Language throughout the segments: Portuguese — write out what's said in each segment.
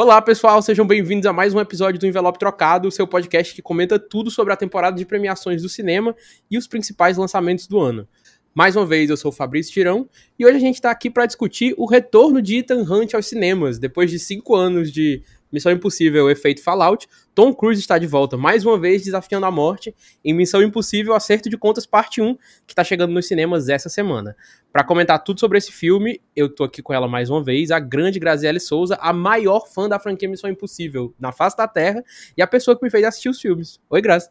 Olá, pessoal, sejam bem-vindos a mais um episódio do Envelope Trocado, o seu podcast que comenta tudo sobre a temporada de premiações do cinema e os principais lançamentos do ano. Mais uma vez, eu sou o Fabrício Tirão e hoje a gente está aqui para discutir o retorno de Ethan Hunt aos cinemas. Depois de cinco anos de Missão Impossível Efeito Fallout, Tom Cruise está de volta mais uma vez desafiando a morte em Missão Impossível Acerto de Contas Parte 1, que está chegando nos cinemas essa semana. Para comentar tudo sobre esse filme, eu tô aqui com ela mais uma vez, a grande Graziele Souza, a maior fã da franquia Missão Impossível na face da Terra e a pessoa que me fez assistir os filmes. Oi, Grazi.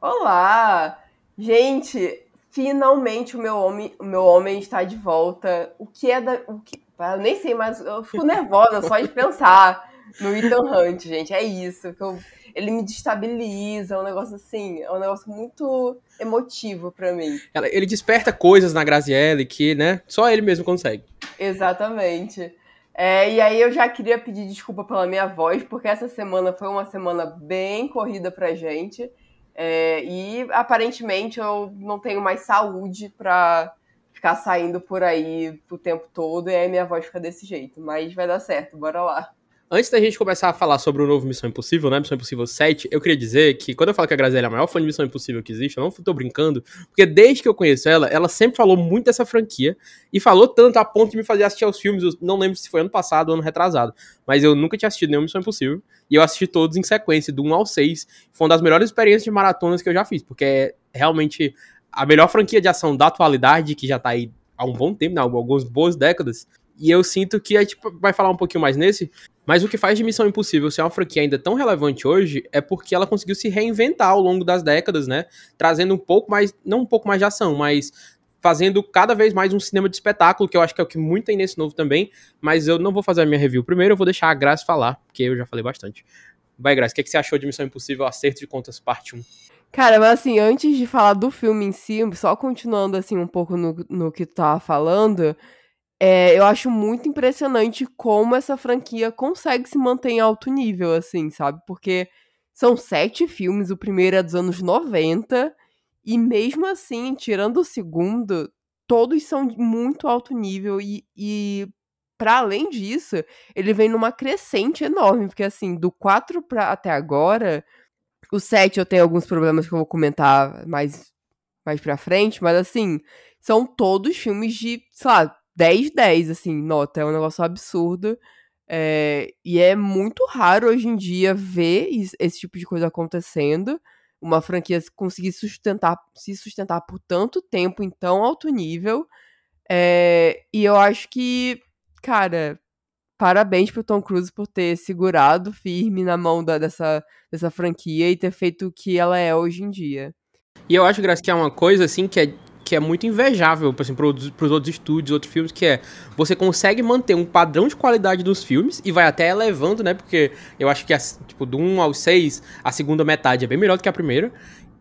Olá! Gente, finalmente o meu homem, o meu homem está de volta. O que é da. O que, eu nem sei, mas eu fico nervosa só de pensar no Ethan Hunt, gente. É isso. Que eu, ele me destabiliza, é um negócio assim, é um negócio muito emotivo para mim. Ele desperta coisas na Graziella que, né, só ele mesmo consegue. Exatamente. É, e aí eu já queria pedir desculpa pela minha voz, porque essa semana foi uma semana bem corrida pra gente. É, e aparentemente eu não tenho mais saúde pra ficar saindo por aí o tempo todo, e aí minha voz fica desse jeito. Mas vai dar certo, bora lá. Antes da gente começar a falar sobre o novo Missão Impossível, né? Missão Impossível 7, eu queria dizer que quando eu falo que a Graziella é a maior fã de Missão Impossível que existe, eu não tô brincando, porque desde que eu conheço ela, ela sempre falou muito dessa franquia e falou tanto a ponto de me fazer assistir aos filmes, eu não lembro se foi ano passado ou ano retrasado, mas eu nunca tinha assistido nenhum Missão Impossível e eu assisti todos em sequência, do 1 ao 6. Foi uma das melhores experiências de maratonas que eu já fiz, porque é realmente a melhor franquia de ação da atualidade, que já tá aí há um bom tempo, né, algumas boas décadas. E eu sinto que a gente vai falar um pouquinho mais nesse, mas o que faz de Missão Impossível ser uma franquia ainda tão relevante hoje é porque ela conseguiu se reinventar ao longo das décadas, né? Trazendo um pouco mais, não um pouco mais de ação, mas fazendo cada vez mais um cinema de espetáculo, que eu acho que é o que muito tem nesse novo também. Mas eu não vou fazer a minha review primeiro, eu vou deixar a Graça falar, porque eu já falei bastante. Vai, Graça, o que, é que você achou de Missão Impossível Acerto de Contas Parte 1? Cara, mas assim, antes de falar do filme em si, só continuando assim um pouco no, no que tu tava falando, é, eu acho muito impressionante como essa franquia consegue se manter em alto nível, assim, sabe? Porque são sete filmes, o primeiro é dos anos 90, e mesmo assim, tirando o segundo, todos são muito alto nível, e, e para além disso, ele vem numa crescente enorme, porque assim, do 4 pra, até agora, o 7 eu tenho alguns problemas que eu vou comentar mais, mais pra frente, mas assim, são todos filmes de, sei lá, 10, 10, assim, nota. É um negócio absurdo. É, e é muito raro hoje em dia ver esse tipo de coisa acontecendo. Uma franquia conseguir sustentar, se sustentar por tanto tempo em tão alto nível. É, e eu acho que, cara, parabéns pro Tom Cruise por ter segurado firme na mão da, dessa, dessa franquia e ter feito o que ela é hoje em dia. E eu acho, Graça, que é uma coisa assim que é que é muito invejável, assim, para os outros estúdios, outros filmes, que é você consegue manter um padrão de qualidade dos filmes e vai até elevando, né? Porque eu acho que tipo, do 1 ao 6, a segunda metade é bem melhor do que a primeira.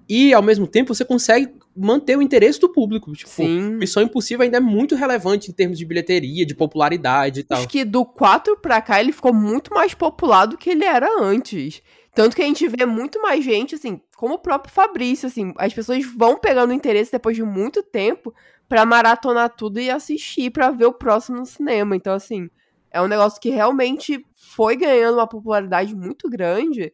E ao mesmo tempo você consegue manter o interesse do público. Tipo, Sim. Missão Impossível ainda é muito relevante em termos de bilheteria, de popularidade e tal. Acho que do 4 pra cá ele ficou muito mais popular do que ele era antes. Tanto que a gente vê muito mais gente, assim, como o próprio Fabrício, assim, as pessoas vão pegando interesse depois de muito tempo para maratonar tudo e assistir para ver o próximo no cinema. Então, assim, é um negócio que realmente foi ganhando uma popularidade muito grande.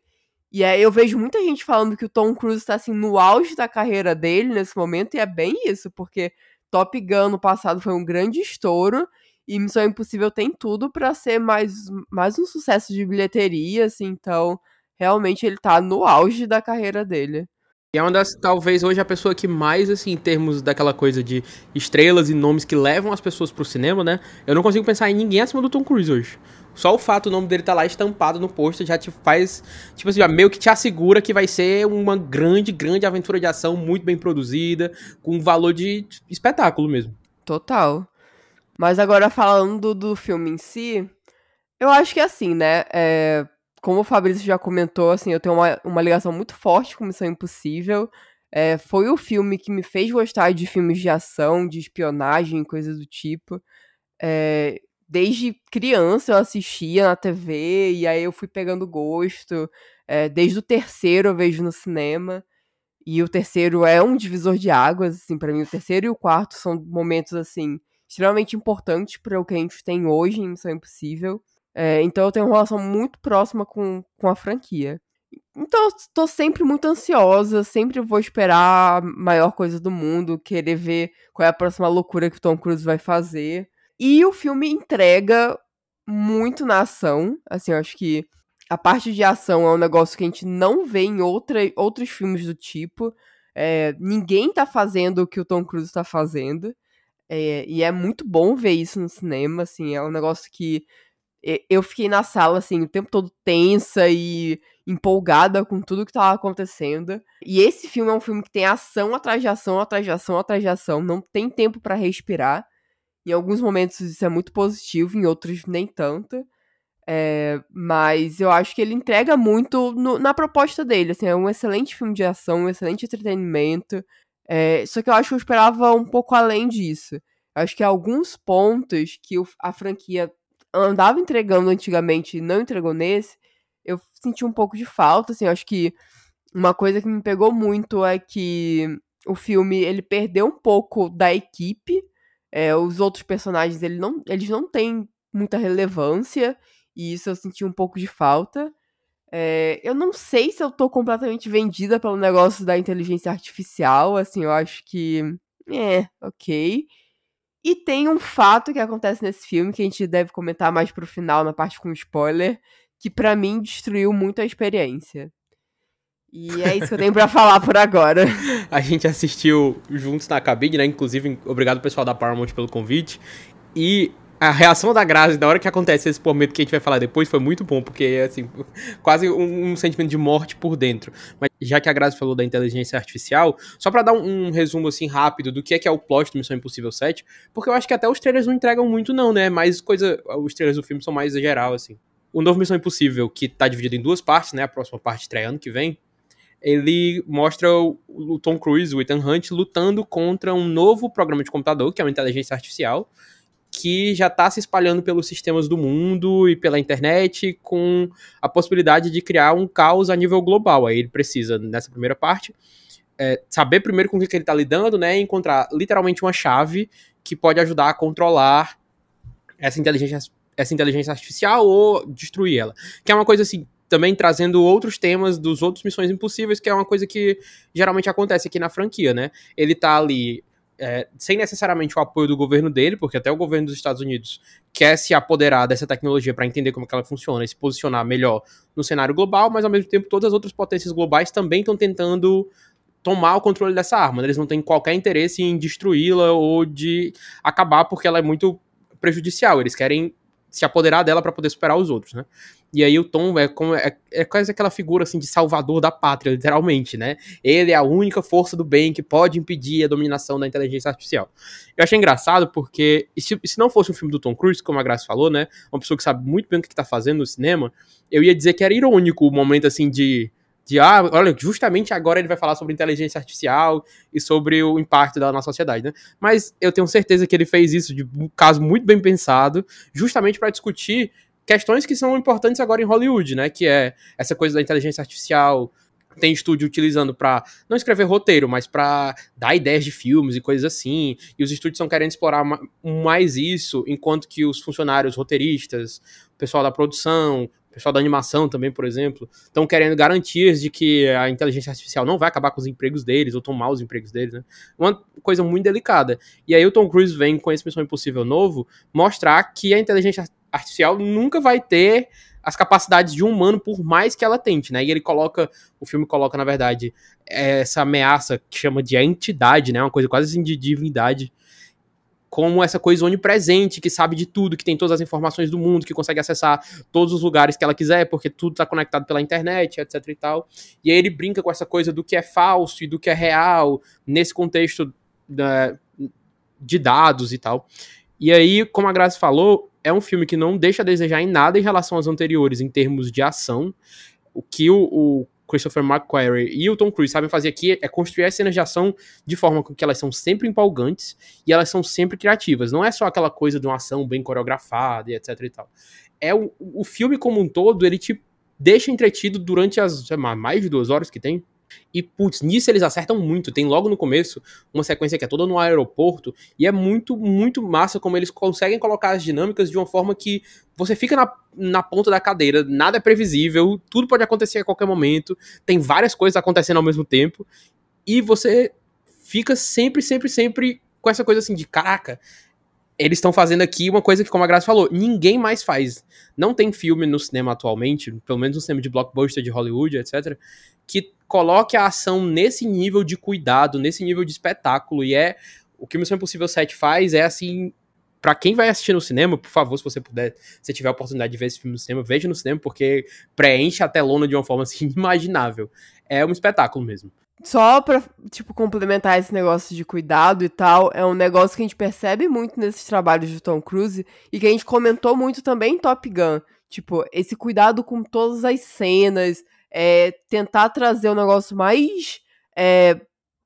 E aí eu vejo muita gente falando que o Tom Cruise tá assim no auge da carreira dele nesse momento, e é bem isso, porque Top Gun no passado foi um grande estouro, e Missão Impossível tem tudo para ser mais, mais um sucesso de bilheteria, assim, então realmente ele tá no auge da carreira dele. E é uma das, talvez, hoje a pessoa que mais, assim, em termos daquela coisa de estrelas e nomes que levam as pessoas pro cinema, né? Eu não consigo pensar em ninguém acima do Tom Cruise hoje. Só o fato o nome dele tá lá estampado no pôster já te faz, tipo assim, meio que te assegura que vai ser uma grande, grande aventura de ação, muito bem produzida, com valor de espetáculo mesmo. Total. Mas agora falando do filme em si, eu acho que é assim, né? É, como o Fabrício já comentou, assim, eu tenho uma, uma ligação muito forte com Missão Impossível. É, foi o filme que me fez gostar de filmes de ação, de espionagem, coisas do tipo. É, desde criança eu assistia na TV e aí eu fui pegando gosto. É, desde o terceiro eu vejo no cinema. E o terceiro é um divisor de águas, assim, para mim. O terceiro e o quarto são momentos, assim, extremamente importantes para o que a gente tem hoje em Missão Impossível. É, então eu tenho uma relação muito próxima com, com a franquia. Então eu tô sempre muito ansiosa, sempre vou esperar a maior coisa do mundo, querer ver qual é a próxima loucura que o Tom Cruise vai fazer. E o filme entrega muito na ação. Assim, eu acho que a parte de ação é um negócio que a gente não vê em outra, outros filmes do tipo. É, ninguém tá fazendo o que o Tom Cruise tá fazendo. É, e é muito bom ver isso no cinema, assim, é um negócio que eu fiquei na sala, assim, o tempo todo tensa e empolgada com tudo que tava acontecendo. E esse filme é um filme que tem ação atrás de ação, atrás de ação, atrás de ação, não tem tempo para respirar. Em alguns momentos isso é muito positivo, em outros nem tanto. É, mas eu acho que ele entrega muito no, na proposta dele. Assim, é um excelente filme de ação, um excelente entretenimento. É, só que eu acho que eu esperava um pouco além disso. Eu acho que alguns pontos que o, a franquia andava entregando antigamente e não entregou nesse, eu senti um pouco de falta. Assim, eu acho que uma coisa que me pegou muito é que o filme ele perdeu um pouco da equipe. É, os outros personagens ele não, eles não têm muita relevância. E isso eu senti um pouco de falta. É, eu não sei se eu tô completamente vendida pelo negócio da inteligência artificial. Assim, eu acho que. É, ok. E tem um fato que acontece nesse filme que a gente deve comentar mais pro final, na parte com spoiler, que para mim destruiu muito a experiência. E é isso que eu tenho pra falar por agora. A gente assistiu juntos na cabine, né? Inclusive, obrigado pessoal da Paramount pelo convite. E a reação da Grazi na hora que acontece esse momento que a gente vai falar depois foi muito bom, porque assim, quase um, um, sentimento de morte por dentro. Mas já que a Grazi falou da inteligência artificial, só para dar um, um, resumo assim rápido do que é que é o plot do Missão Impossível 7, porque eu acho que até os trailers não entregam muito não, né? Mais coisa, os trailers do filme são mais geral assim. O novo Missão Impossível, que tá dividido em duas partes, né? A próxima parte estreia ano que vem. Ele mostra o, o Tom Cruise, o Ethan Hunt, lutando contra um novo programa de computador, que é uma inteligência artificial, que já está se espalhando pelos sistemas do mundo e pela internet, com a possibilidade de criar um caos a nível global. Aí ele precisa, nessa primeira parte, é, saber primeiro com o que, ele está lidando, né? E encontrar literalmente uma chave que pode ajudar a controlar essa inteligência, essa inteligência artificial ou destruir ela. Que é uma coisa assim, também trazendo outros temas dos outros Missões Impossíveis, que é uma coisa que geralmente acontece aqui na franquia, né? Ele tá ali é, sem necessariamente o apoio do governo dele, porque até o governo dos Estados Unidos quer se apoderar dessa tecnologia para entender como é que ela funciona e se posicionar melhor no cenário global, mas ao mesmo tempo todas as outras potências globais também estão tentando tomar o controle dessa arma. Eles não têm qualquer interesse em destruí-la ou de acabar porque ela é muito prejudicial. Eles querem se apoderar dela para poder superar os outros, né? E aí o Tom é, como, é, é quase aquela figura assim de salvador da pátria, literalmente, né? Ele é a única força do bem que pode impedir a dominação da inteligência artificial. Eu achei engraçado porque se, se não fosse um filme do Tom Cruise, como a Graça falou, né? Uma pessoa que sabe muito bem o que está fazendo no cinema, eu ia dizer que era irônico o momento assim de de ah, olha, justamente agora ele vai falar sobre inteligência artificial e sobre o impacto dela na sociedade, né? Mas eu tenho certeza que ele fez isso de um caso muito bem pensado, justamente para discutir questões que são importantes agora em Hollywood, né? Que é essa coisa da inteligência artificial. Tem estúdio utilizando para não escrever roteiro, mas para dar ideias de filmes e coisas assim. E os estúdios estão querendo explorar mais isso, enquanto que os funcionários roteiristas, o pessoal da produção, o pessoal da animação também, por exemplo, estão querendo garantias de que a inteligência artificial não vai acabar com os empregos deles ou tomar os empregos deles, né? Uma coisa muito delicada. E aí o Tom Cruise vem com esse Missão Impossível novo mostrar que a inteligência artificial nunca vai ter as capacidades de um humano, por mais que ela tente, né? E ele coloca, o filme coloca, na verdade, essa ameaça que chama de entidade, né? Uma coisa quase assim de divindade, como essa coisa onipresente, que sabe de tudo, que tem todas as informações do mundo, que consegue acessar todos os lugares que ela quiser, porque tudo está conectado pela internet, etc e tal. E aí ele brinca com essa coisa do que é falso e do que é real, nesse contexto né, de dados e tal. E aí, como a Graça falou, é um filme que não deixa a desejar em nada em relação aos anteriores, em termos de ação. O que o, o Christopher McQuarrie e o Tom Cruise sabem fazer aqui é construir as cenas de ação de forma que elas são sempre empolgantes e elas são sempre criativas. Não é só aquela coisa de uma ação bem coreografada e etc e tal. É o, o filme como um todo, ele te deixa entretido durante as mais de duas horas que tem. E, putz, nisso eles acertam muito. Tem logo no começo uma sequência que é toda no aeroporto. E é muito, muito massa como eles conseguem colocar as dinâmicas de uma forma que você fica na, na ponta da cadeira, nada é previsível, tudo pode acontecer a qualquer momento. Tem várias coisas acontecendo ao mesmo tempo. E você fica sempre, sempre, sempre com essa coisa assim de caraca. Eles estão fazendo aqui uma coisa que, como a Graça falou, ninguém mais faz. Não tem filme no cinema atualmente, pelo menos no cinema de blockbuster de Hollywood, etc., que coloque a ação nesse nível de cuidado, nesse nível de espetáculo. E é o que o Missão Impossível 7 faz é assim. Pra quem vai assistir no cinema, por favor, se você puder, se tiver a oportunidade de ver esse filme no cinema, veja no cinema, porque preenche a telona de uma forma assim, inimaginável. É um espetáculo mesmo. Só pra, tipo, complementar esse negócio de cuidado e tal, é um negócio que a gente percebe muito nesses trabalhos de Tom Cruise e que a gente comentou muito também em Top Gun. Tipo, esse cuidado com todas as cenas, é, tentar trazer o negócio mais é,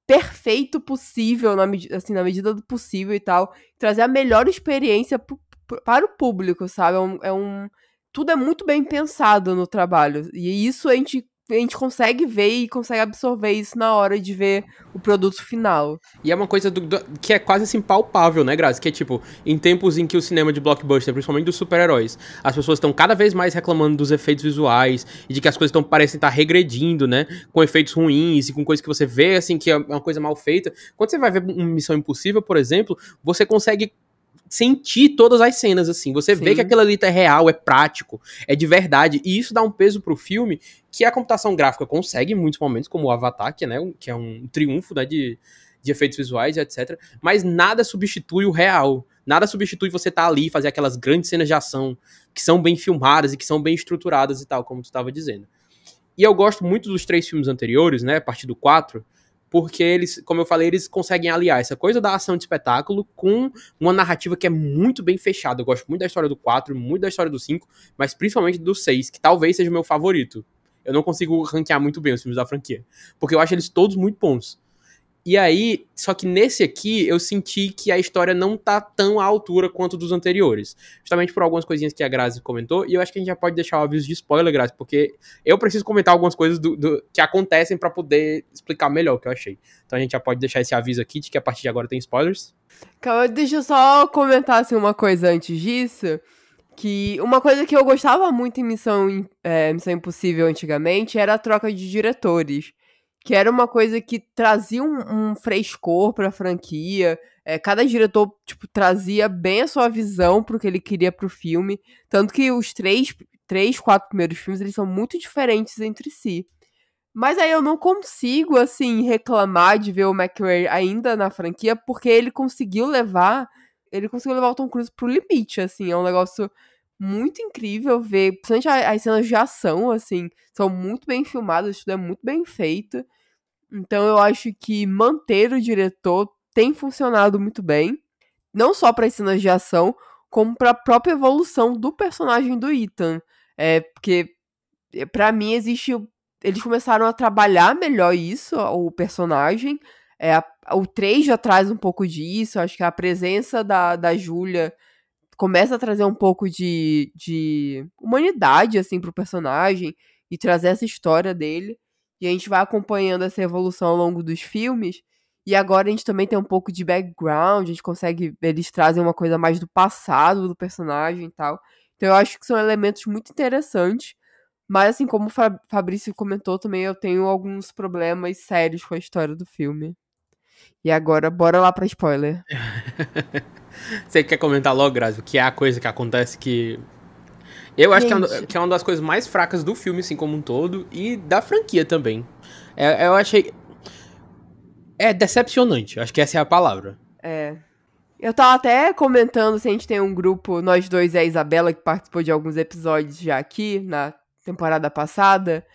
perfeito possível, na, assim, na medida do possível e tal, trazer a melhor experiência para o público, sabe? É um, é um, tudo é muito bem pensado no trabalho. E isso a gente a gente consegue ver e consegue absorver isso na hora de ver o produto final. E é uma coisa do, do, que é quase assim palpável, né, Grazi? Que é tipo, em tempos em que o cinema de blockbuster, principalmente dos super-heróis, as pessoas estão cada vez mais reclamando dos efeitos visuais e de que as coisas estão parecem estar regredindo, né? Com efeitos ruins e com coisas que você vê assim que é uma coisa mal feita. Quando você vai ver uma Missão Impossível, por exemplo, você consegue sentir todas as cenas, assim. Você Sim. vê que aquilo ali é real, é prático, é de verdade. E isso dá um peso pro filme que a computação gráfica consegue em muitos momentos, como o Avatar, que, né, que é um triunfo né, de, de efeitos visuais, etc. Mas nada substitui o real. Nada substitui você estar tá ali e fazer aquelas grandes cenas de ação que são bem filmadas e que são bem estruturadas e tal, como tu estava dizendo. E eu gosto muito dos três filmes anteriores, né, a partir do 4, porque eles, como eu falei, eles conseguem aliar essa coisa da ação de espetáculo com uma narrativa que é muito bem fechada. Eu gosto muito da história do 4, muito da história do 5, mas principalmente do 6, que talvez seja o meu favorito. Eu não consigo ranquear muito bem os filmes da franquia, porque eu acho eles todos muito bons. E aí, só que nesse aqui eu senti que a história não tá tão à altura quanto dos anteriores. Justamente por algumas coisinhas que a Grazi comentou, e eu acho que a gente já pode deixar o aviso de spoiler, Grazi, porque eu preciso comentar algumas coisas do, do que acontecem para poder explicar melhor o que eu achei. Então a gente já pode deixar esse aviso aqui de que a partir de agora tem spoilers. Calma, deixa eu só comentar assim, uma coisa antes disso. Que uma coisa que eu gostava muito em Missão, é, Missão Impossível antigamente era a troca de diretores que era uma coisa que trazia um, um frescor pra franquia. É, cada diretor, tipo, trazia bem a sua visão pro que ele queria pro filme. Tanto que os três, três, quatro primeiros filmes, eles são muito diferentes entre si. Mas aí eu não consigo, assim, reclamar de ver o McRae ainda na franquia, porque ele conseguiu levar. Ele conseguiu levar o Tom Cruise pro limite, assim. É um negócio muito incrível ver, principalmente as cenas de ação, assim, são muito bem filmadas, tudo é muito bem feito. Então eu acho que manter o diretor tem funcionado muito bem, não só para as cenas de ação, como para a própria evolução do personagem do Ethan. É, porque eh, para mim existe eles começaram a trabalhar melhor isso, o personagem. É, o 3 já traz um pouco disso, acho que a presença da, da Júlia começa a trazer um pouco de, de humanidade, assim, pro personagem e trazer essa história dele. E a gente vai acompanhando essa evolução ao longo dos filmes. E agora a gente também tem um pouco de background, a gente consegue. Eles trazem uma coisa mais do passado do personagem e tal. Então eu acho que são elementos muito interessantes. Mas assim, como o Fabrício comentou também, eu tenho alguns problemas sérios com a história do filme. E agora, bora lá pra spoiler. Você quer comentar logo, Grazi, o que é a coisa que acontece que. Eu acho que é, que é, uma das coisas mais fracas do filme, assim, como um todo, e da franquia também. É, eu achei. É decepcionante, acho que essa é a palavra. É. Eu tava até comentando se a gente tem um grupo, nós dois e a Isabela, que participou de alguns episódios já aqui, na temporada passada.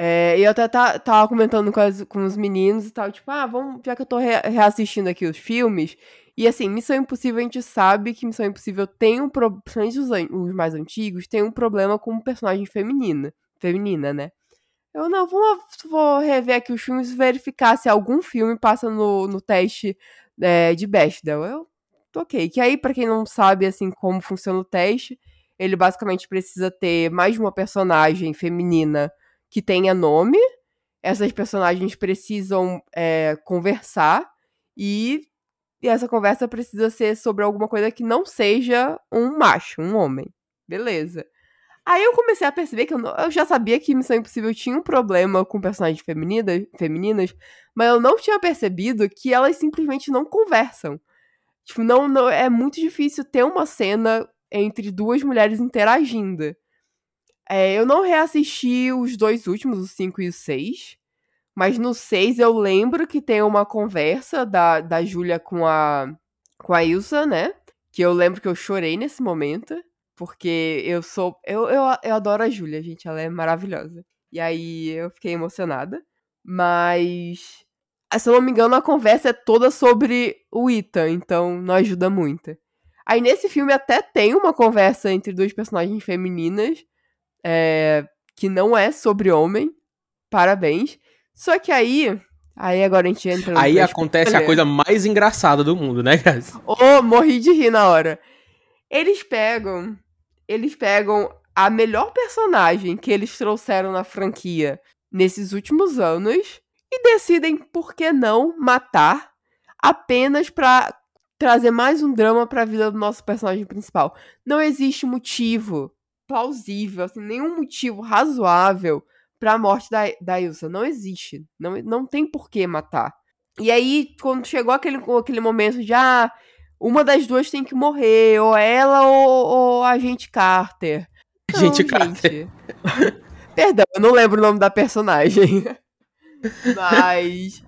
É, e eu até tava comentando com, as, com os meninos e tal, tipo, ah, vamos, já que eu tô re reassistindo aqui os filmes, e assim, Missão Impossível, a gente sabe que Missão Impossível tem um problema, principalmente os, mais antigos, tem um problema com personagem feminina, feminina, né? Eu não, vou, vou rever aqui os filmes verificar se algum filme passa no, no teste é, de Bechdel. Eu, ok. Que aí, para quem não sabe, assim, como funciona o teste, ele basicamente precisa ter mais de uma personagem feminina que tenha nome, essas personagens precisam é, conversar e, e essa conversa precisa ser sobre alguma coisa que não seja um macho, um homem. Beleza. Aí eu comecei a perceber que eu, não, eu, já sabia que Missão Impossível tinha um problema com personagens femininas, femininas, mas eu não tinha percebido que elas simplesmente não conversam. Tipo, não, não é muito difícil ter uma cena entre duas mulheres interagindo. É, eu não reassisti os dois últimos, o 5 e o 6. Mas no 6 eu lembro que tem uma conversa da, da Júlia com a, com a Ilsa, né? Que eu lembro que eu chorei nesse momento. Porque eu sou. Eu, eu, eu adoro a Júlia, gente. Ela é maravilhosa. E aí eu fiquei emocionada. Mas. Se eu não me engano, a conversa é toda sobre o Ethan, então não ajuda muito. Aí nesse filme até tem uma conversa entre duas personagens femininas, é, que não é sobre homem. Parabéns. Só que aí. Aí agora a gente entra. Aí acontece a coisa mais engraçada do mundo, né, Grazi? Oh, morri de rir na hora. Eles pegam eles pegam a melhor personagem que eles trouxeram na franquia nesses últimos anos e decidem, por que não, matar apenas para trazer mais um drama para a vida do nosso personagem principal. Não existe motivo plausível, assim, nenhum motivo razoável para a morte da, da Ilsa. Não existe. Não, não tem por que matar. E aí, quando chegou aquele, aquele momento de, ah, uma das duas tem que morrer, ou ela ou, ou a gente Carter. Não, gente Carter. Perdão, eu não lembro o nome da personagem. Mas.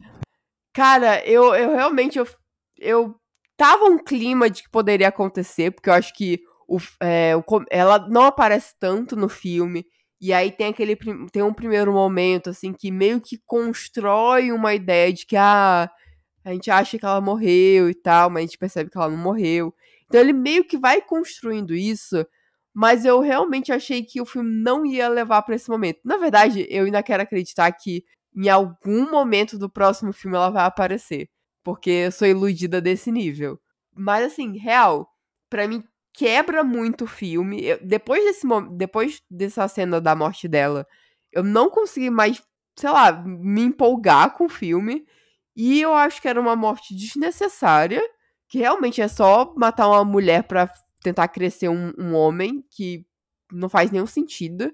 Cara, eu, eu realmente. Eu, eu tava um clima de que poderia acontecer, porque eu acho que o, é, o, ela não aparece tanto no filme. E aí tem aquele tem um primeiro momento assim que meio que constrói uma ideia de que ah, a gente acha que ela morreu e tal, mas a gente percebe que ela não morreu. Então ele meio que vai construindo isso, mas eu realmente achei que o filme não ia levar para esse momento. Na verdade, eu ainda quero acreditar que em algum momento do próximo filme ela vai aparecer, porque eu sou iludida desse nível. Mas assim, real, para mim quebra muito o filme. Eu, depois desse depois dessa cena da morte dela, eu não consegui mais, sei lá, me empolgar com o filme. E eu acho que era uma morte desnecessária, que realmente é só matar uma mulher para tentar crescer um, um homem, que não faz nenhum sentido.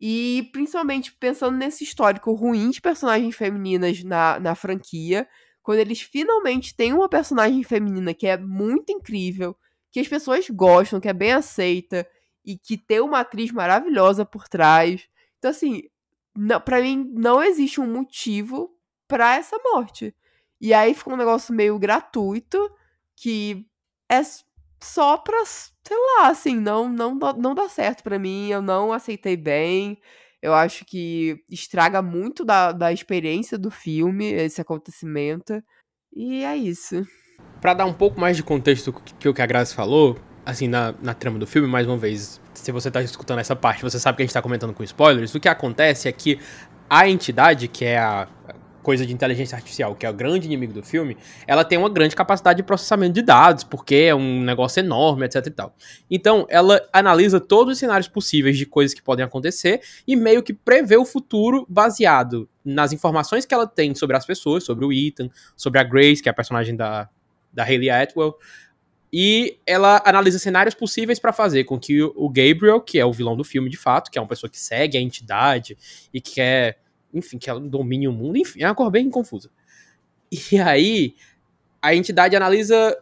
E principalmente pensando nesse histórico ruim de personagens femininas na, na franquia, quando eles finalmente têm uma personagem feminina que é muito incrível, que as pessoas gostam, que é bem aceita e que tem uma atriz maravilhosa por trás. Então, assim, pra mim não existe um motivo pra essa morte. E aí ficou um negócio meio gratuito, que é só pra, sei lá, assim, não, não, não dá certo para mim, eu não aceitei bem. Eu acho que estraga muito da, da experiência do filme, esse acontecimento. E é isso. Para dar um pouco mais de contexto que o que a Graça falou, assim, na, na trama do filme, mais uma vez, se você tá escutando essa parte, você sabe que a gente tá comentando com spoilers, o que acontece é que a entidade, que é a coisa de inteligência artificial, que é o grande inimigo do filme, ela tem uma grande capacidade de processamento de dados, porque é um negócio enorme, etc e tal. Então, ela analisa todos os cenários possíveis de coisas que podem acontecer e meio que prevê o futuro baseado nas informações que ela tem sobre as pessoas, sobre o Ethan, sobre a Grace, que é a personagem da, da Hayley Atwell, e ela analisa cenários possíveis para fazer com que o Gabriel, que é o vilão do filme de fato, que é uma pessoa que segue a entidade e que quer enfim, que ela domine o mundo, enfim, é uma cor bem confusa. E aí, a entidade analisa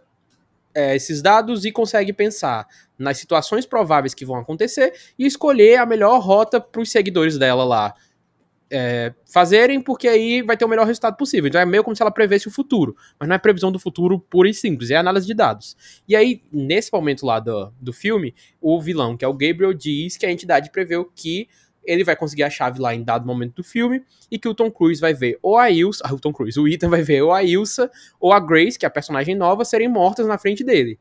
é, esses dados e consegue pensar nas situações prováveis que vão acontecer e escolher a melhor rota para os seguidores dela lá é, fazerem, porque aí vai ter o melhor resultado possível. Então é meio como se ela prevesse o futuro, mas não é previsão do futuro pura e simples, é análise de dados. E aí, nesse momento lá do, do filme, o vilão, que é o Gabriel, diz que a entidade preveu que ele vai conseguir a chave lá em dado momento do filme e que o Tom Cruise vai ver ou a Ilsa, ah, o Tom Cruise, o Ethan vai ver ou a Ilsa ou a Grace, que é a personagem nova, serem mortas na frente dele.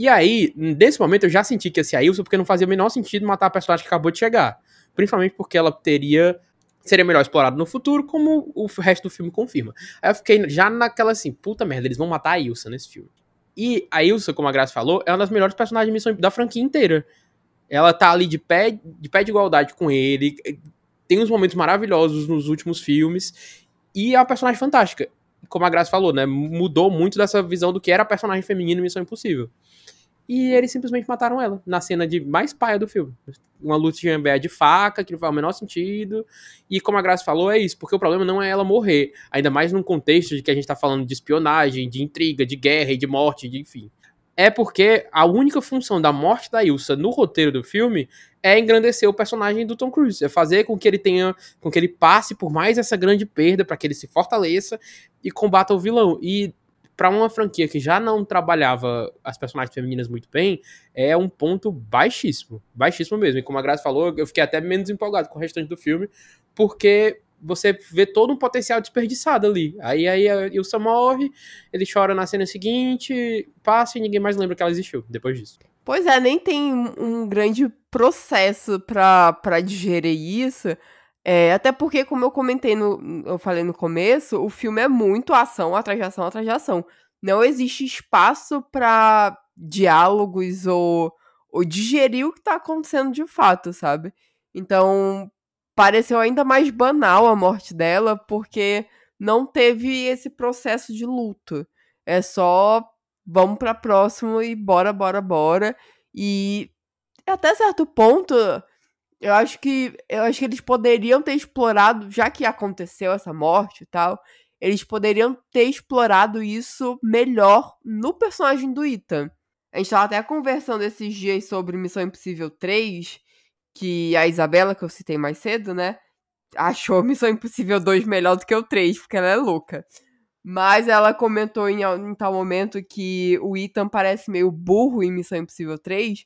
E aí, nesse momento, eu já senti que ia ser a Ilsa, porque não fazia o menor sentido matar a personagem que acabou de chegar. Principalmente porque ela teria. Seria melhor explorado no futuro, como o resto do filme confirma. Aí eu fiquei já naquela assim, puta merda, eles vão matar a Ilsa nesse filme. E a Ilsa, como a Graça falou, é uma das melhores personagens de missão da franquia inteira ela tá ali de pé de, pé de igualdade com ele, tem uns momentos maravilhosos nos últimos filmes, e é uma personagem fantástica. Como a Graça falou, né? Mudou muito dessa visão do que era a personagem feminina em Missão Impossível. E eles simplesmente mataram ela na cena de mais paia do filme. Uma luta de de faca, que não faz o menor sentido. E como a Graça falou, é isso, porque o problema não é ela morrer. Ainda mais num contexto de que a gente tá falando de espionagem, de intriga, de guerra e de morte, de enfim. É porque a única função da morte da Ilsa no roteiro do filme é engrandecer o personagem do Tom Cruise, é fazer com que ele tenha, com que ele passe por mais essa grande perda para que ele se fortaleça e combata o vilão. E para uma franquia que já não trabalhava as personagens femininas muito bem, é um ponto baixíssimo. Baixíssimo mesmo. E como a Graça falou, eu fiquei até menos empolgado com o restante do filme, porque você vê todo um potencial desperdiçado ali. Aí, aí a Ilsa morre, ele chora na cena seguinte, passa e ninguém mais lembra que ela existiu depois disso. Pois é, nem tem um grande processo para digerir isso. É, até porque, como eu comentei no. Eu falei no começo, o filme é muito ação atrás de ação. Não existe espaço para diálogos ou, ou digerir o que tá acontecendo de fato, sabe? Então, pareceu ainda mais banal a morte dela, porque não teve esse processo de luto. É só vamos pra próximo e bora, bora, bora. E até certo ponto, eu acho que eu acho que eles poderiam ter explorado, já que aconteceu essa morte e tal, eles poderiam ter explorado isso melhor no personagem do Ethan. A gente tava até conversando esses dias sobre Missão Impossível 3, que a Isabela, que eu citei mais cedo, né, achou Missão Impossível 2 melhor do que o 3, porque ela é louca. Mas ela comentou em, em tal momento que o Ethan parece meio burro em Missão Impossível 3,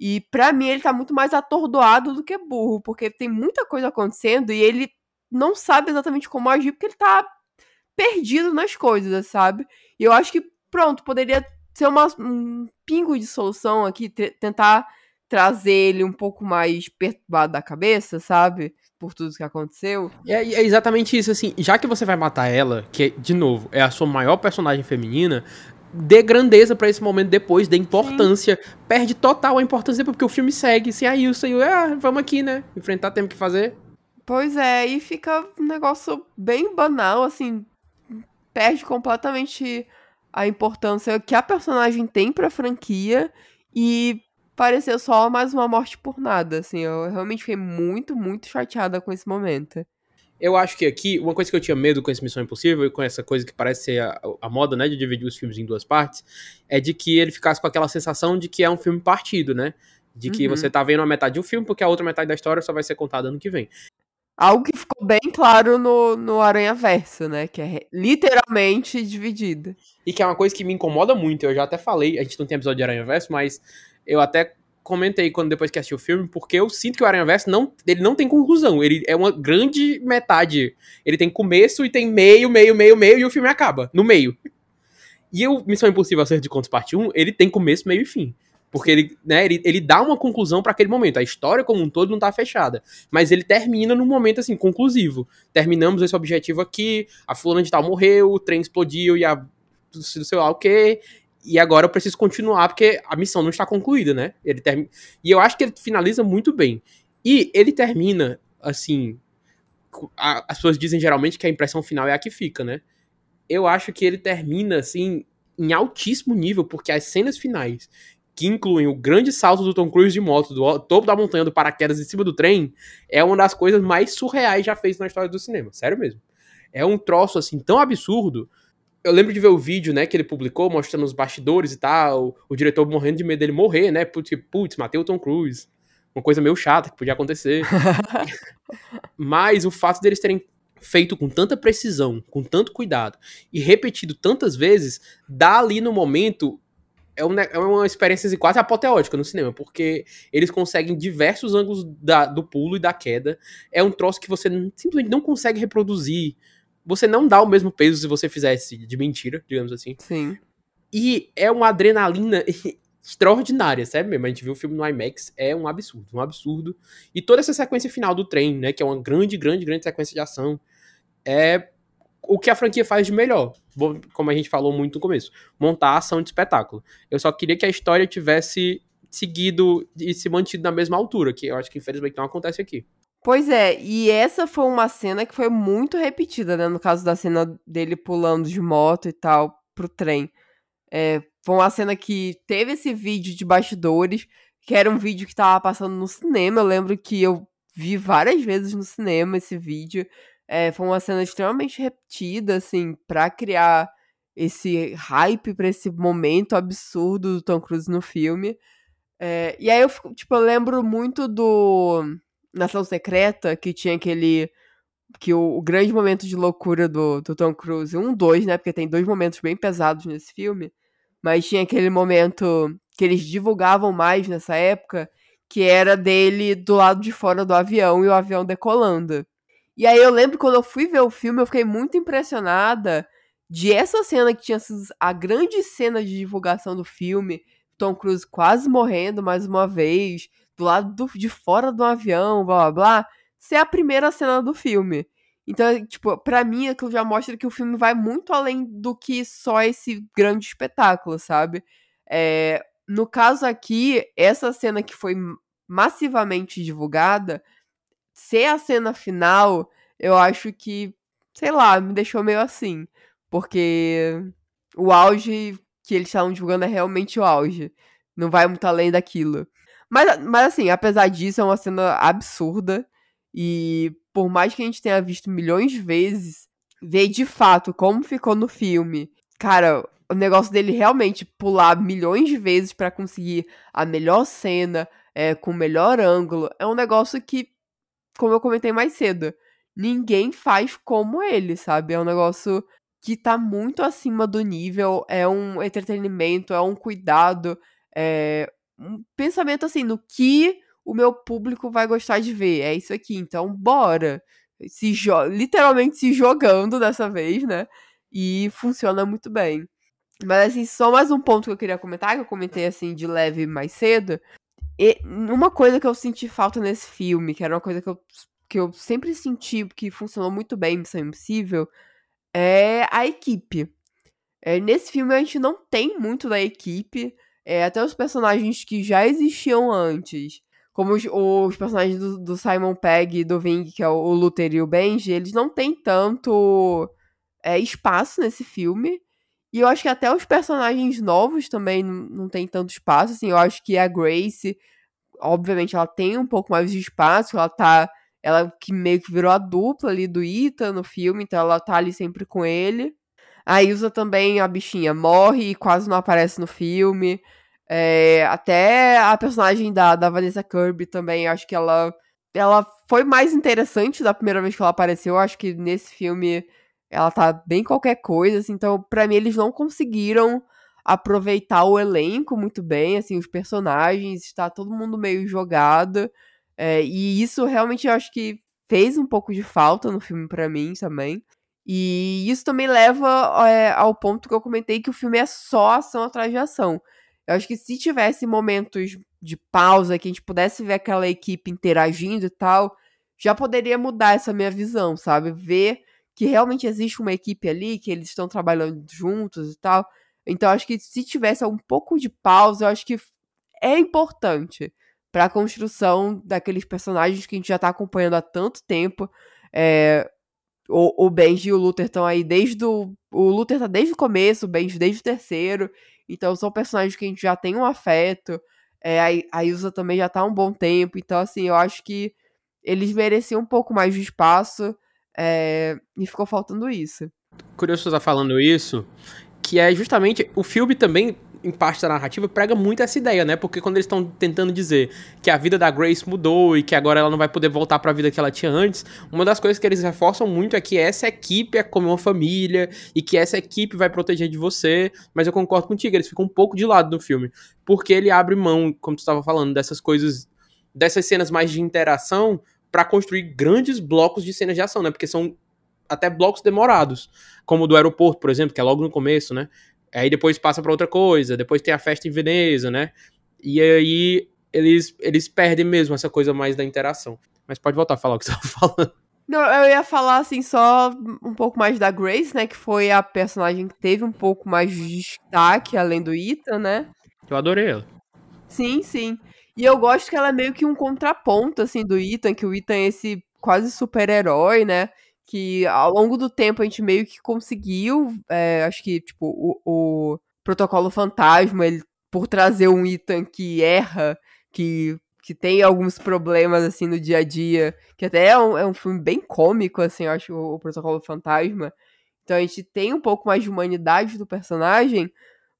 e para mim ele tá muito mais atordoado do que burro, porque tem muita coisa acontecendo e ele não sabe exatamente como agir, porque ele tá perdido nas coisas, sabe? E eu acho que, pronto, poderia ser uma, um pingo de solução aqui, tentar trazer ele um pouco mais perturbado da cabeça, sabe? Por tudo que aconteceu. É, é, exatamente isso, assim, já que você vai matar ela, que, de novo, é a sua maior personagem feminina, dê grandeza para esse momento depois, dê importância. Sim. Perde total a importância porque o filme segue. Se aí o senhor, ah, vamos aqui, né? Enfrentar, temos que fazer. Pois é, e fica um negócio bem banal, assim. Perde completamente a importância que a personagem tem pra franquia e pareceu só mais uma morte por nada, assim. Eu realmente fiquei muito, muito chateada com esse momento. Eu acho que aqui, uma coisa que eu tinha medo com essa Missão Impossível e com essa coisa que parece ser a, a, moda, né, de dividir os filmes em duas partes, é de que ele ficasse com aquela sensação de que é um filme partido, né? De que uhum. você tá vendo a metade do filme, porque a outra metade da história só vai ser contada ano que vem. Algo que ficou bem claro no, no Aranha Verso, né? Que é literalmente dividido. E que é uma coisa que me incomoda muito. Eu já até falei, a gente não tem episódio de Aranha Verso, mas eu até comentei quando depois que assisti o filme, porque eu sinto que o Aranha Verso não, ele não tem conclusão. Ele é uma grande metade. Ele tem começo e tem meio, meio, meio, meio, e o filme acaba no meio. E o Missão Impossível Acerto de Contos Parte 1, ele tem começo, meio e fim. Porque ele, né, ele, ele dá uma conclusão para aquele momento. A história como um todo não tá fechada. Mas ele termina num momento, assim, conclusivo. Terminamos esse objetivo aqui, a fulana de tal morreu, o trem explodiu e a... sei lá o quê, e agora eu preciso continuar porque a missão não está concluída, né? Ele term... E eu acho que ele finaliza muito bem. E ele termina, assim. A, as pessoas dizem geralmente que a impressão final é a que fica, né? Eu acho que ele termina, assim, em altíssimo nível, porque as cenas finais, que incluem o grande salto do Tom Cruise de moto, do topo da montanha, do paraquedas em cima do trem, é uma das coisas mais surreais já feitas na história do cinema. Sério mesmo. É um troço, assim, tão absurdo eu lembro de ver o vídeo, né, que ele publicou, mostrando os bastidores e tal, o diretor morrendo de medo dele morrer, né, putz, putz matei o Tom Cruise. Uma coisa meio chata que podia acontecer. Mas o fato deles terem feito com tanta precisão, com tanto cuidado e repetido tantas vezes, dá ali no momento é, um, é uma experiência assim, quase apoteótica no cinema, porque eles conseguem diversos ângulos da, do pulo e da queda. É um troço que você simplesmente não consegue reproduzir você não dá o mesmo peso se você fizesse de mentira, digamos assim. Sim. E é uma adrenalina extraordinária, sabe mesmo? A gente viu o filme no IMAX, é um absurdo, um absurdo. E toda essa sequência final do trem, né, que é uma grande, grande, grande sequência de ação, é o que a franquia faz de melhor, como a gente falou muito no começo, montar a ação de espetáculo. Eu só queria que a história tivesse seguido e se mantido na mesma altura, que eu acho que infelizmente não acontece aqui. Pois é, e essa foi uma cena que foi muito repetida, né? No caso da cena dele pulando de moto e tal pro trem. É, foi uma cena que teve esse vídeo de bastidores, que era um vídeo que tava passando no cinema. Eu lembro que eu vi várias vezes no cinema esse vídeo. É, foi uma cena extremamente repetida, assim, pra criar esse hype pra esse momento absurdo do Tom Cruise no filme. É, e aí eu, tipo, eu lembro muito do Nação Secreta, que tinha aquele. Que o, o grande momento de loucura do, do Tom Cruise, um, dois, né? Porque tem dois momentos bem pesados nesse filme. Mas tinha aquele momento que eles divulgavam mais nessa época, que era dele do lado de fora do avião e o avião decolando. E aí eu lembro quando eu fui ver o filme, eu fiquei muito impressionada de essa cena que tinha sido a grande cena de divulgação do filme, Tom Cruise quase morrendo mais uma vez, do lado do, de fora do avião, blá blá blá, ser a primeira cena do filme. Então, tipo, pra mim aquilo já mostra que o filme vai muito além do que só esse grande espetáculo, sabe? É, no caso aqui, essa cena que foi massivamente divulgada, ser a cena final, eu acho que, sei lá, me deixou meio assim. Porque o auge que eles estavam divulgando é realmente o auge. Não vai muito além daquilo. Mas, mas assim, apesar disso, é uma cena absurda. E por mais que a gente tenha visto milhões de vezes, ver de fato como ficou no filme. Cara, o negócio dele realmente pular milhões de vezes para conseguir a melhor cena, é, com o melhor ângulo, é um negócio que, como eu comentei mais cedo, ninguém faz como ele, sabe? É um negócio que tá muito acima do nível, é um entretenimento, é um cuidado, é um pensamento assim no que o meu público vai gostar de ver. É isso aqui, então bora. Se literalmente se jogando dessa vez, né? E funciona muito bem. Mas assim, só mais um ponto que eu queria comentar, que eu comentei assim de leve mais cedo. E uma coisa que eu senti falta nesse filme, que era uma coisa que eu, que eu sempre senti que funcionou muito bem em Missão Impossível, é a equipe. É, nesse filme a gente não tem muito da equipe, é, até os personagens que já existiam antes, como os, os personagens do, do, Simon Pegg e do Ving, que é o, o Luther e o Benji, eles não têm tanto é, espaço nesse filme. E eu acho que até os personagens novos também não, não tem tanto espaço, assim, eu acho que a Grace, obviamente, ela tem um pouco mais de espaço, ela tá ela que meio que virou a dupla ali do Ita no filme, então ela tá ali sempre com ele. A Ilsa também, a bichinha, morre e quase não aparece no filme. É, até a personagem da, da Vanessa Kirby também, acho que ela, ela foi mais interessante da primeira vez que ela apareceu. Acho que nesse filme ela tá bem qualquer coisa, assim, então para mim eles não conseguiram aproveitar o elenco muito bem, assim, os personagens, está todo mundo meio jogado. É, e isso realmente eu acho que fez um pouco de falta no filme para mim também. E isso também leva é, ao ponto que eu comentei que o filme é só ação atrás de ação. Eu acho que se tivesse momentos de pausa, que a gente pudesse ver aquela equipe interagindo e tal, já poderia mudar essa minha visão, sabe? Ver que realmente existe uma equipe ali, que eles estão trabalhando juntos e tal. Então, acho que se tivesse um pouco de pausa, eu acho que é importante para a construção daqueles personagens que a gente já tá acompanhando há tanto tempo. É, o, o Benji e o Luther estão aí desde o. O Luther tá desde o começo, o Benji desde o terceiro. Então são personagens que a gente já tem um afeto. É, a, a Ilsa também já tá há um bom tempo. Então, assim, eu acho que eles mereciam um pouco mais de espaço. É, e ficou faltando isso. Curioso você tá falando isso, que é justamente o filme também em parte da narrativa, prega muito essa ideia, né? Porque quando eles estão tentando dizer que a vida da Grace mudou e que agora ela não vai poder voltar para a vida que ela tinha antes, uma das coisas que eles reforçam muito é que essa equipe é como uma família e que essa equipe vai proteger de você. Mas eu concordo contigo, eles ficam um pouco de lado no filme, porque ele abre mão, como tu estava falando, dessas coisas, dessas cenas mais de interação para construir grandes blocos de cenas de ação, né? Porque são até blocos demorados, como o do aeroporto, por exemplo, que é logo no começo, né? Aí depois passa para outra coisa, depois tem a festa em Veneza, né? E aí eles, eles perdem mesmo essa coisa mais da interação. Mas pode voltar a falar o que você estava falando. Não, eu ia falar assim só um pouco mais da Grace, né? Que foi a personagem que teve um pouco mais de destaque, além do Ethan, né? Eu adorei ela. Sim, sim. E eu gosto que ela é meio que um contraponto, assim, do Ethan, que o Ethan é esse quase super-herói, né? Que ao longo do tempo a gente meio que conseguiu, é, acho que, tipo, o, o Protocolo Fantasma, ele, por trazer um Ethan que erra, que, que tem alguns problemas, assim, no dia a dia, que até é um, é um filme bem cômico, assim, eu acho, o, o Protocolo Fantasma. Então a gente tem um pouco mais de humanidade do personagem,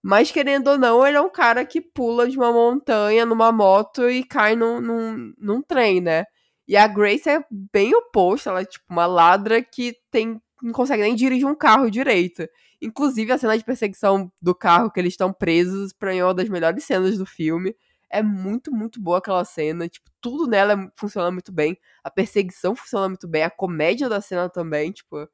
mas querendo ou não, ele é um cara que pula de uma montanha numa moto e cai num, num, num trem, né? E a Grace é bem oposta, ela é tipo uma ladra que tem não consegue nem dirigir um carro direito. Inclusive, a cena de perseguição do carro que eles estão presos, pra mim, é uma das melhores cenas do filme. É muito, muito boa aquela cena. Tipo, tudo nela funciona muito bem. A perseguição funciona muito bem. A comédia da cena também, tipo.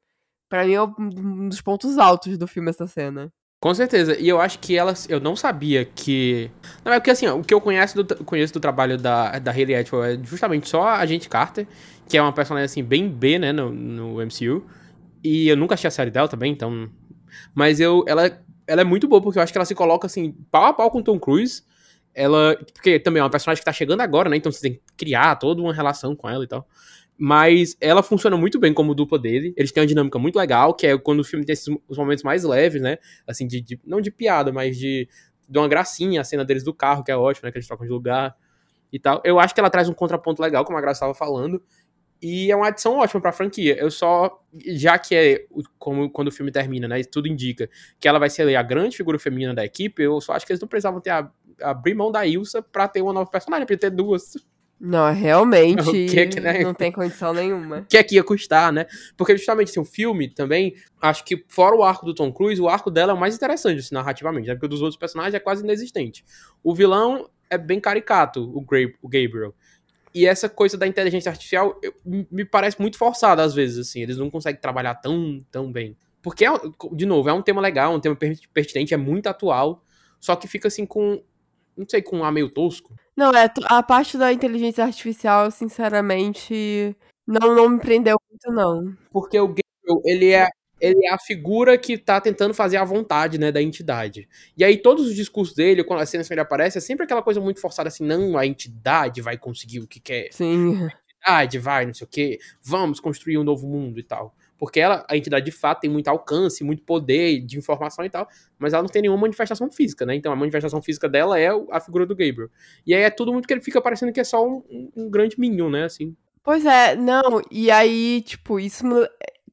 Pra mim é um dos pontos altos do filme essa cena. Com certeza. E eu acho que ela. Eu não sabia que. Não, é porque assim, o que eu conheço do, conheço do trabalho da, da Hayley Atwell é justamente só a Agente Carter, que é uma personagem assim, bem B, né, no, no MCU. E eu nunca achei a série dela também, então. Mas eu. Ela, ela é muito boa, porque eu acho que ela se coloca assim, pau a pau com Tom Cruise. Ela. Porque também é uma personagem que tá chegando agora, né? Então você tem que criar toda uma relação com ela e tal. Mas ela funciona muito bem como dupla dele. Eles têm uma dinâmica muito legal, que é quando o filme tem esses, os momentos mais leves, né? Assim, de, de, não de piada, mas de, de uma gracinha, a cena deles do carro, que é ótima, né? Que eles trocam de lugar e tal. Eu acho que ela traz um contraponto legal, como a Graça estava falando. E é uma adição ótima pra franquia. Eu só. Já que é como quando o filme termina, né? Tudo indica que ela vai ser a grande figura feminina da equipe, eu só acho que eles não precisavam ter a, abrir mão da Ilsa pra ter uma nova personagem, pra ter duas. Não, realmente que que, né? não tem condição nenhuma. O que é que ia custar, né? Porque justamente assim, o filme também, acho que fora o arco do Tom Cruise, o arco dela é o mais interessante, assim, narrativamente, né? Porque o dos outros personagens é quase inexistente. O vilão é bem caricato, o, o Gabriel. E essa coisa da inteligência artificial eu, me parece muito forçada às vezes, assim. Eles não conseguem trabalhar tão, tão bem. Porque, é, de novo, é um tema legal, um tema pertinente, é muito atual, só que fica assim com não sei, com um ar meio tosco. Não, é, a parte da inteligência artificial, sinceramente, não, não me prendeu muito, não. Porque o Gabriel, ele é, ele é a figura que tá tentando fazer a vontade, né, da entidade. E aí todos os discursos dele, quando as cenas que ele aparece, é sempre aquela coisa muito forçada, assim, não, a entidade vai conseguir o que quer. Sim. A entidade vai, não sei o quê, vamos construir um novo mundo e tal porque ela, a entidade de fato tem muito alcance, muito poder de informação e tal, mas ela não tem nenhuma manifestação física, né? Então a manifestação física dela é a figura do Gabriel. E aí é tudo muito que ele fica parecendo que é só um, um grande minion, né? Assim. Pois é, não, e aí, tipo, isso.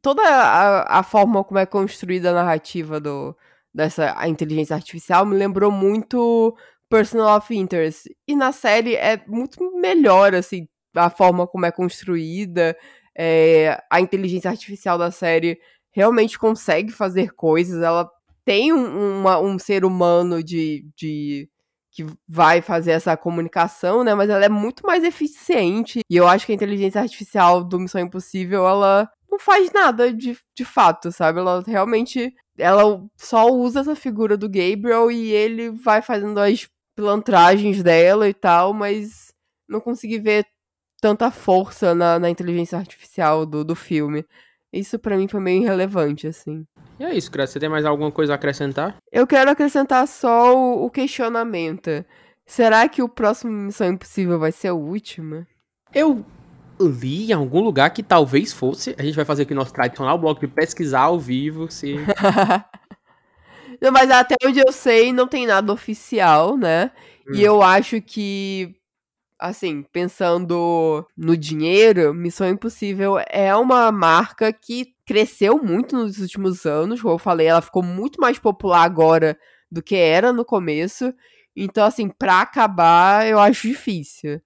Toda a, a forma como é construída a narrativa do, dessa a inteligência artificial me lembrou muito Personal of Interest. E na série é muito melhor, assim, a forma como é construída é, a inteligência artificial da série realmente consegue fazer coisas, ela tem um, uma, um ser humano de, de que vai fazer essa comunicação, né? Mas ela é muito mais eficiente. E eu acho que a inteligência artificial do Missão Impossível, ela não faz nada de, de fato, sabe? Ela realmente. Ela só usa essa figura do Gabriel e ele vai fazendo as pilantragens dela e tal, mas não consegui ver tanta força na, na inteligência artificial do, do filme. Isso para mim foi meio irrelevante, assim. E é isso, Graça. Você tem mais alguma coisa a acrescentar? Eu quero acrescentar só o, o questionamento. Será que o próximo Missão Impossível vai ser a última? Eu li em algum lugar que talvez fosse. A gente vai fazer aqui nosso tradicional bloco de pesquisar ao vivo se. não, mas até onde eu sei, não tem nada oficial, né? Hum. E eu acho que assim, pensando no dinheiro, Missão Impossível é uma marca que cresceu muito nos últimos anos. Como eu falei, ela ficou muito mais popular agora do que era no começo. Então, assim, pra acabar, eu acho difícil.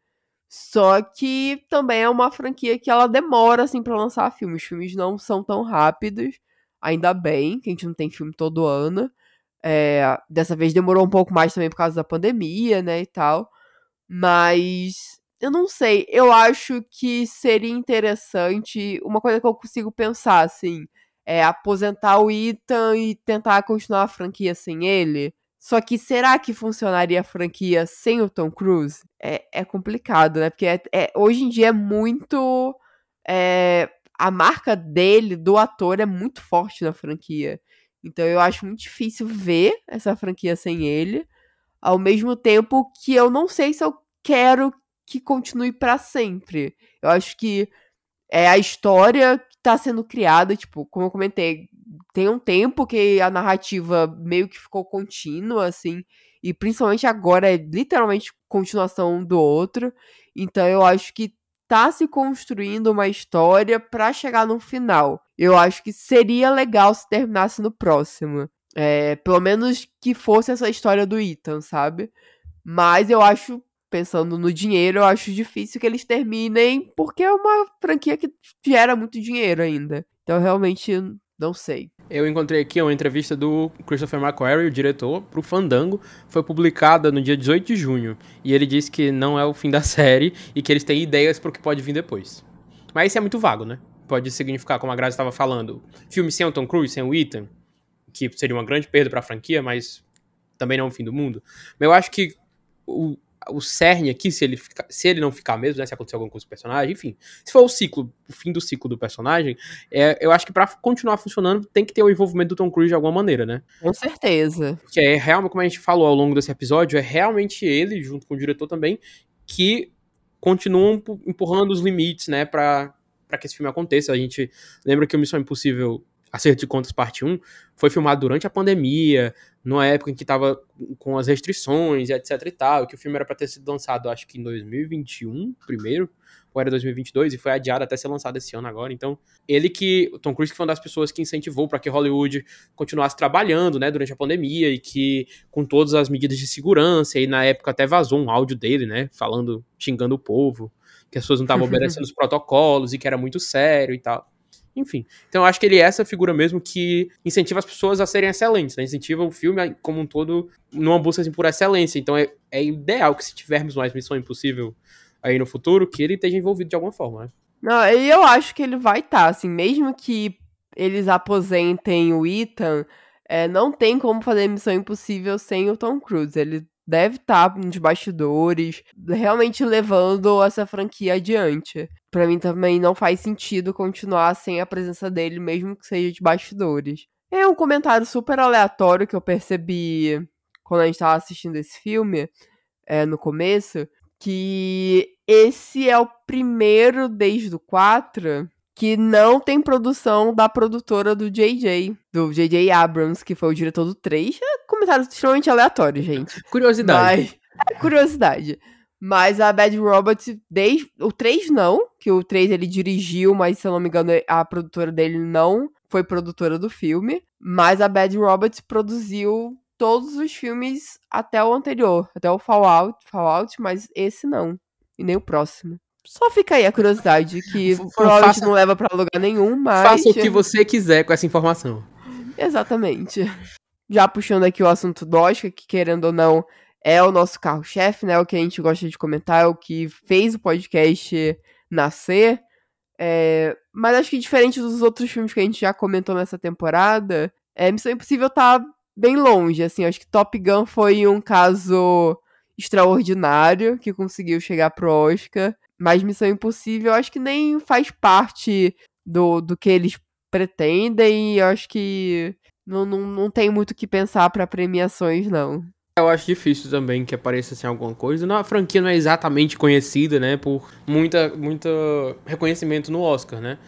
Só que também é uma franquia que ela demora, assim, pra lançar filmes. Os filmes não são tão rápidos. Ainda bem que a gente não tem filme todo ano. É, dessa vez demorou um pouco mais também por causa da pandemia, né, e tal. Mas eu não sei, eu acho que seria interessante. Uma coisa que eu consigo pensar, assim, é aposentar o Ethan e tentar continuar a franquia sem ele. Só que será que funcionaria a franquia sem o Tom Cruise? É, é complicado, né? Porque é, é, hoje em dia é muito. É, a marca dele, do ator, é muito forte na franquia. Então eu acho muito difícil ver essa franquia sem ele. Ao mesmo tempo que eu não sei se eu quero que continue para sempre. Eu acho que é a história que tá sendo criada, tipo, como eu comentei, tem um tempo que a narrativa meio que ficou contínua, assim, e principalmente agora é literalmente continuação do outro. Então eu acho que tá se construindo uma história para chegar no final. Eu acho que seria legal se terminasse no próximo. É, pelo menos que fosse essa história do Ethan, sabe? Mas eu acho, pensando no dinheiro, eu acho difícil que eles terminem, porque é uma franquia que gera muito dinheiro ainda. Então realmente não sei. Eu encontrei aqui uma entrevista do Christopher McQuarrie, o diretor, para o Fandango. Foi publicada no dia 18 de junho. E ele disse que não é o fim da série e que eles têm ideias para o que pode vir depois. Mas isso é muito vago, né? Pode significar, como a Grazi estava falando, filme sem o Tom Cruise, sem o Ethan, que seria uma grande perda para a franquia, mas também não é o fim do mundo. Mas eu acho que o, o cerne aqui, se ele, fica, se ele não ficar mesmo, né, se acontecer alguma coisa com o personagem, enfim, se for o ciclo, o fim do ciclo do personagem, é, eu acho que para continuar funcionando tem que ter o envolvimento do Tom Cruise de alguma maneira, né? Com certeza. Que é realmente, como a gente falou ao longo desse episódio, é realmente ele, junto com o diretor também, que continuam empurrando os limites, né, para que esse filme aconteça. A gente lembra que o Missão Impossível Acerto de Contas Parte 1 foi filmado durante a pandemia, numa época em que tava com as restrições e etc e tal, que o filme era para ter sido lançado, acho que em 2021, primeiro, ou era 2022, e foi adiado até ser lançado esse ano agora. Então, ele que, o Tom Cruise que foi uma das pessoas que incentivou para que Hollywood continuasse trabalhando, né, durante a pandemia e que com todas as medidas de segurança, e na época até vazou um áudio dele, né, falando, xingando o povo, que as pessoas não estavam obedecendo os protocolos e que era muito sério e tal. Enfim. Então eu acho que ele é essa figura mesmo que incentiva as pessoas a serem excelentes, né? Incentiva o filme como um todo numa busca assim, por excelência. Então é, é ideal que se tivermos mais Missão Impossível aí no futuro, que ele esteja envolvido de alguma forma, né? Não, eu acho que ele vai estar, tá, assim, mesmo que eles aposentem o Ethan, é, não tem como fazer Missão Impossível sem o Tom Cruise. Ele deve estar tá nos bastidores, realmente levando essa franquia adiante. Para mim também não faz sentido continuar sem a presença dele, mesmo que seja de bastidores. É um comentário super aleatório que eu percebi quando a gente tava assistindo esse filme, é, no começo, que esse é o primeiro desde o 4 que não tem produção da produtora do JJ, do JJ Abrams, que foi o diretor do 3. É comentário extremamente aleatório, gente. Curiosidade. Mas, é curiosidade. Mas a Bad Robot, desde o 3 não, que o 3 ele dirigiu, mas se eu não me engano, a produtora dele não foi produtora do filme. Mas a Bad Robot produziu todos os filmes até o anterior, até o Fallout, Fallout, mas esse não. E nem o próximo. Só fica aí a curiosidade, que provavelmente faça, não leva para lugar nenhum, mas. Faça o que você quiser com essa informação. Exatamente. Já puxando aqui o assunto do Oscar, que querendo ou não, é o nosso carro-chefe, né? O que a gente gosta de comentar, é o que fez o podcast nascer. É... Mas acho que diferente dos outros filmes que a gente já comentou nessa temporada, é, Missão Impossível tá bem longe, assim. Acho que Top Gun foi um caso extraordinário que conseguiu chegar pro Oscar. Mas Missão Impossível, acho que nem faz parte do, do que eles pretendem. E acho que não, não, não tem muito o que pensar para premiações, não. Eu acho difícil também que apareça assim alguma coisa. Não, a franquia não é exatamente conhecida, né, por muita, muita reconhecimento no Oscar, né?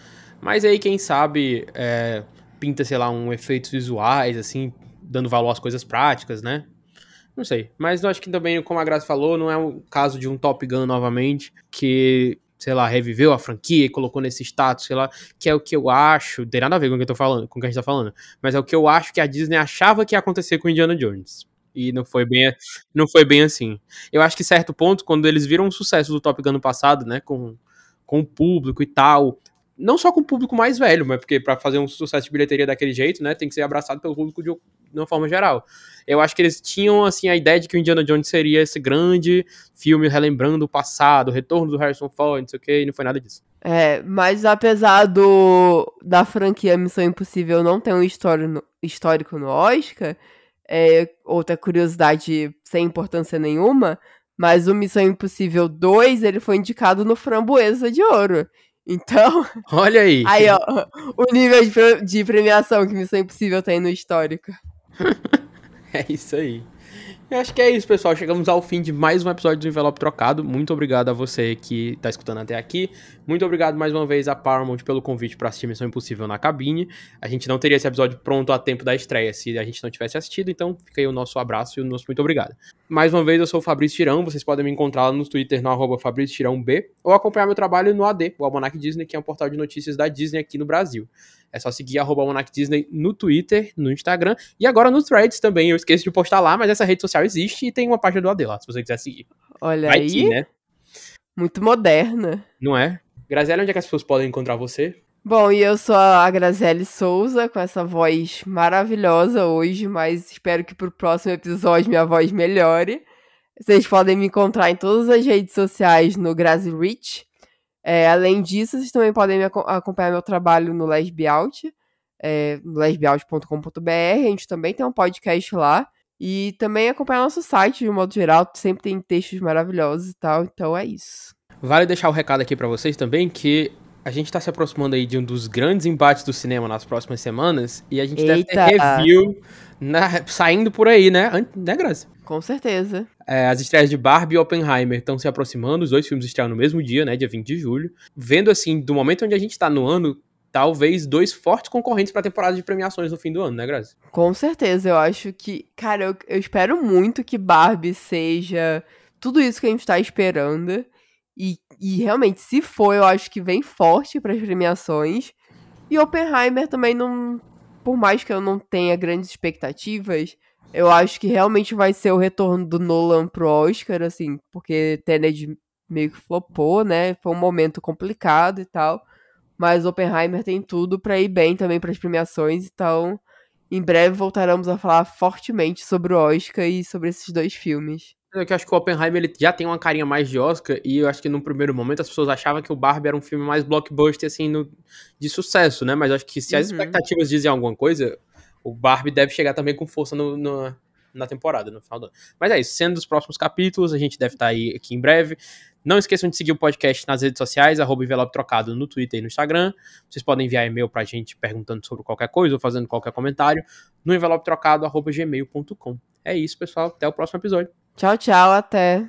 Mas aí, quem sabe, é, pinta, sei lá, um efeitos visuais, assim, dando valor às coisas práticas, né? Não sei. Mas eu acho que também, como a Graça falou, não é o caso de um Top Gun novamente, que, sei lá, reviveu a franquia e colocou nesse status, sei lá, que é o que eu acho. Tem nada a ver com o que eu tô falando, com o que a gente tá falando. Mas é o que eu acho que a Disney achava que ia acontecer com Indiana Jones. E não foi bem, não foi bem assim. Eu acho que certo ponto, quando eles viram o sucesso do Top Gun no passado, né, com, com o público e tal, não só com o público mais velho, mas porque para fazer um sucesso de bilheteria daquele jeito, né, tem que ser abraçado pelo público de, uma forma geral. Eu acho que eles tinham assim a ideia de que o Indiana Jones seria esse grande filme relembrando o passado, o retorno do Harrison Ford, não sei o que, e não foi nada disso. É, mas apesar do da franquia Missão Impossível não ter um histórico, histórico no Oscar, é, outra curiosidade sem importância nenhuma, mas o Missão Impossível 2, ele foi indicado no Framboesa de Ouro. Então. Olha aí. Aí, ó. O nível de, de premiação que Missão Impossível tem no histórico. é isso aí. Eu acho que é isso, pessoal. Chegamos ao fim de mais um episódio do Envelope Trocado. Muito obrigado a você que tá escutando até aqui. Muito obrigado mais uma vez a Paramount pelo convite para assistir Missão Impossível na cabine. A gente não teria esse episódio pronto a tempo da estreia se a gente não tivesse assistido, então fica aí o nosso abraço e o nosso muito obrigado. Mais uma vez, eu sou o Fabrício Tirão. Vocês podem me encontrar lá no Twitter no Fabrício Tirão B ou acompanhar meu trabalho no AD, o Almanac Disney, que é um portal de notícias da Disney aqui no Brasil. É só seguir arroba Disney no Twitter, no Instagram e agora no Threads também. Eu esqueço de postar lá, mas essa rede social existe e tem uma página do AD lá, se você quiser seguir. Olha Vai aí. Que, né? Muito moderna. Não é? Graziela, onde é que as pessoas podem encontrar você? Bom, e eu sou a Graziele Souza, com essa voz maravilhosa hoje, mas espero que pro próximo episódio minha voz melhore. Vocês podem me encontrar em todas as redes sociais no Grazi Rich. É, além disso, vocês também podem me acompanhar meu trabalho no Lesbiaut, é. A gente também tem um podcast lá. E também acompanhar nosso site de modo geral, sempre tem textos maravilhosos e tal. Então é isso. Vale deixar o um recado aqui para vocês também que a gente tá se aproximando aí de um dos grandes embates do cinema nas próximas semanas e a gente Eita. deve ter review na, saindo por aí, né? Né, Graça? Com certeza. É, as estreias de Barbie e Oppenheimer estão se aproximando, os dois filmes estreiam no mesmo dia, né, dia 20 de julho. Vendo assim, do momento onde a gente tá no ano, talvez dois fortes concorrentes para a temporada de premiações no fim do ano, né, Grazi? Com certeza, eu acho que, cara, eu, eu espero muito que Barbie seja tudo isso que a gente tá esperando. E, e realmente, se for, eu acho que vem forte para as premiações. E Oppenheimer também não. Por mais que eu não tenha grandes expectativas, eu acho que realmente vai ser o retorno do Nolan pro Oscar, assim, porque Tenet meio que flopou, né? Foi um momento complicado e tal. Mas Oppenheimer tem tudo para ir bem também para as premiações, então em breve voltaremos a falar fortemente sobre o Oscar e sobre esses dois filmes. É que eu acho que o Oppenheimer ele já tem uma carinha mais de Oscar e eu acho que no primeiro momento as pessoas achavam que o Barbie era um filme mais blockbuster assim no, de sucesso, né? Mas acho que se as uhum. expectativas dizem alguma coisa, o Barbie deve chegar também com força no, no, na temporada, no final do ano. Mas é isso, sendo os próximos capítulos, a gente deve estar tá aí aqui em breve. Não esqueçam de seguir o podcast nas redes sociais, arroba envelope trocado no Twitter e no Instagram. Vocês podem enviar e-mail pra gente perguntando sobre qualquer coisa ou fazendo qualquer comentário no envelope trocado, arroba gmail.com. É isso, pessoal. Até o próximo episódio. Tchau, tchau. Até.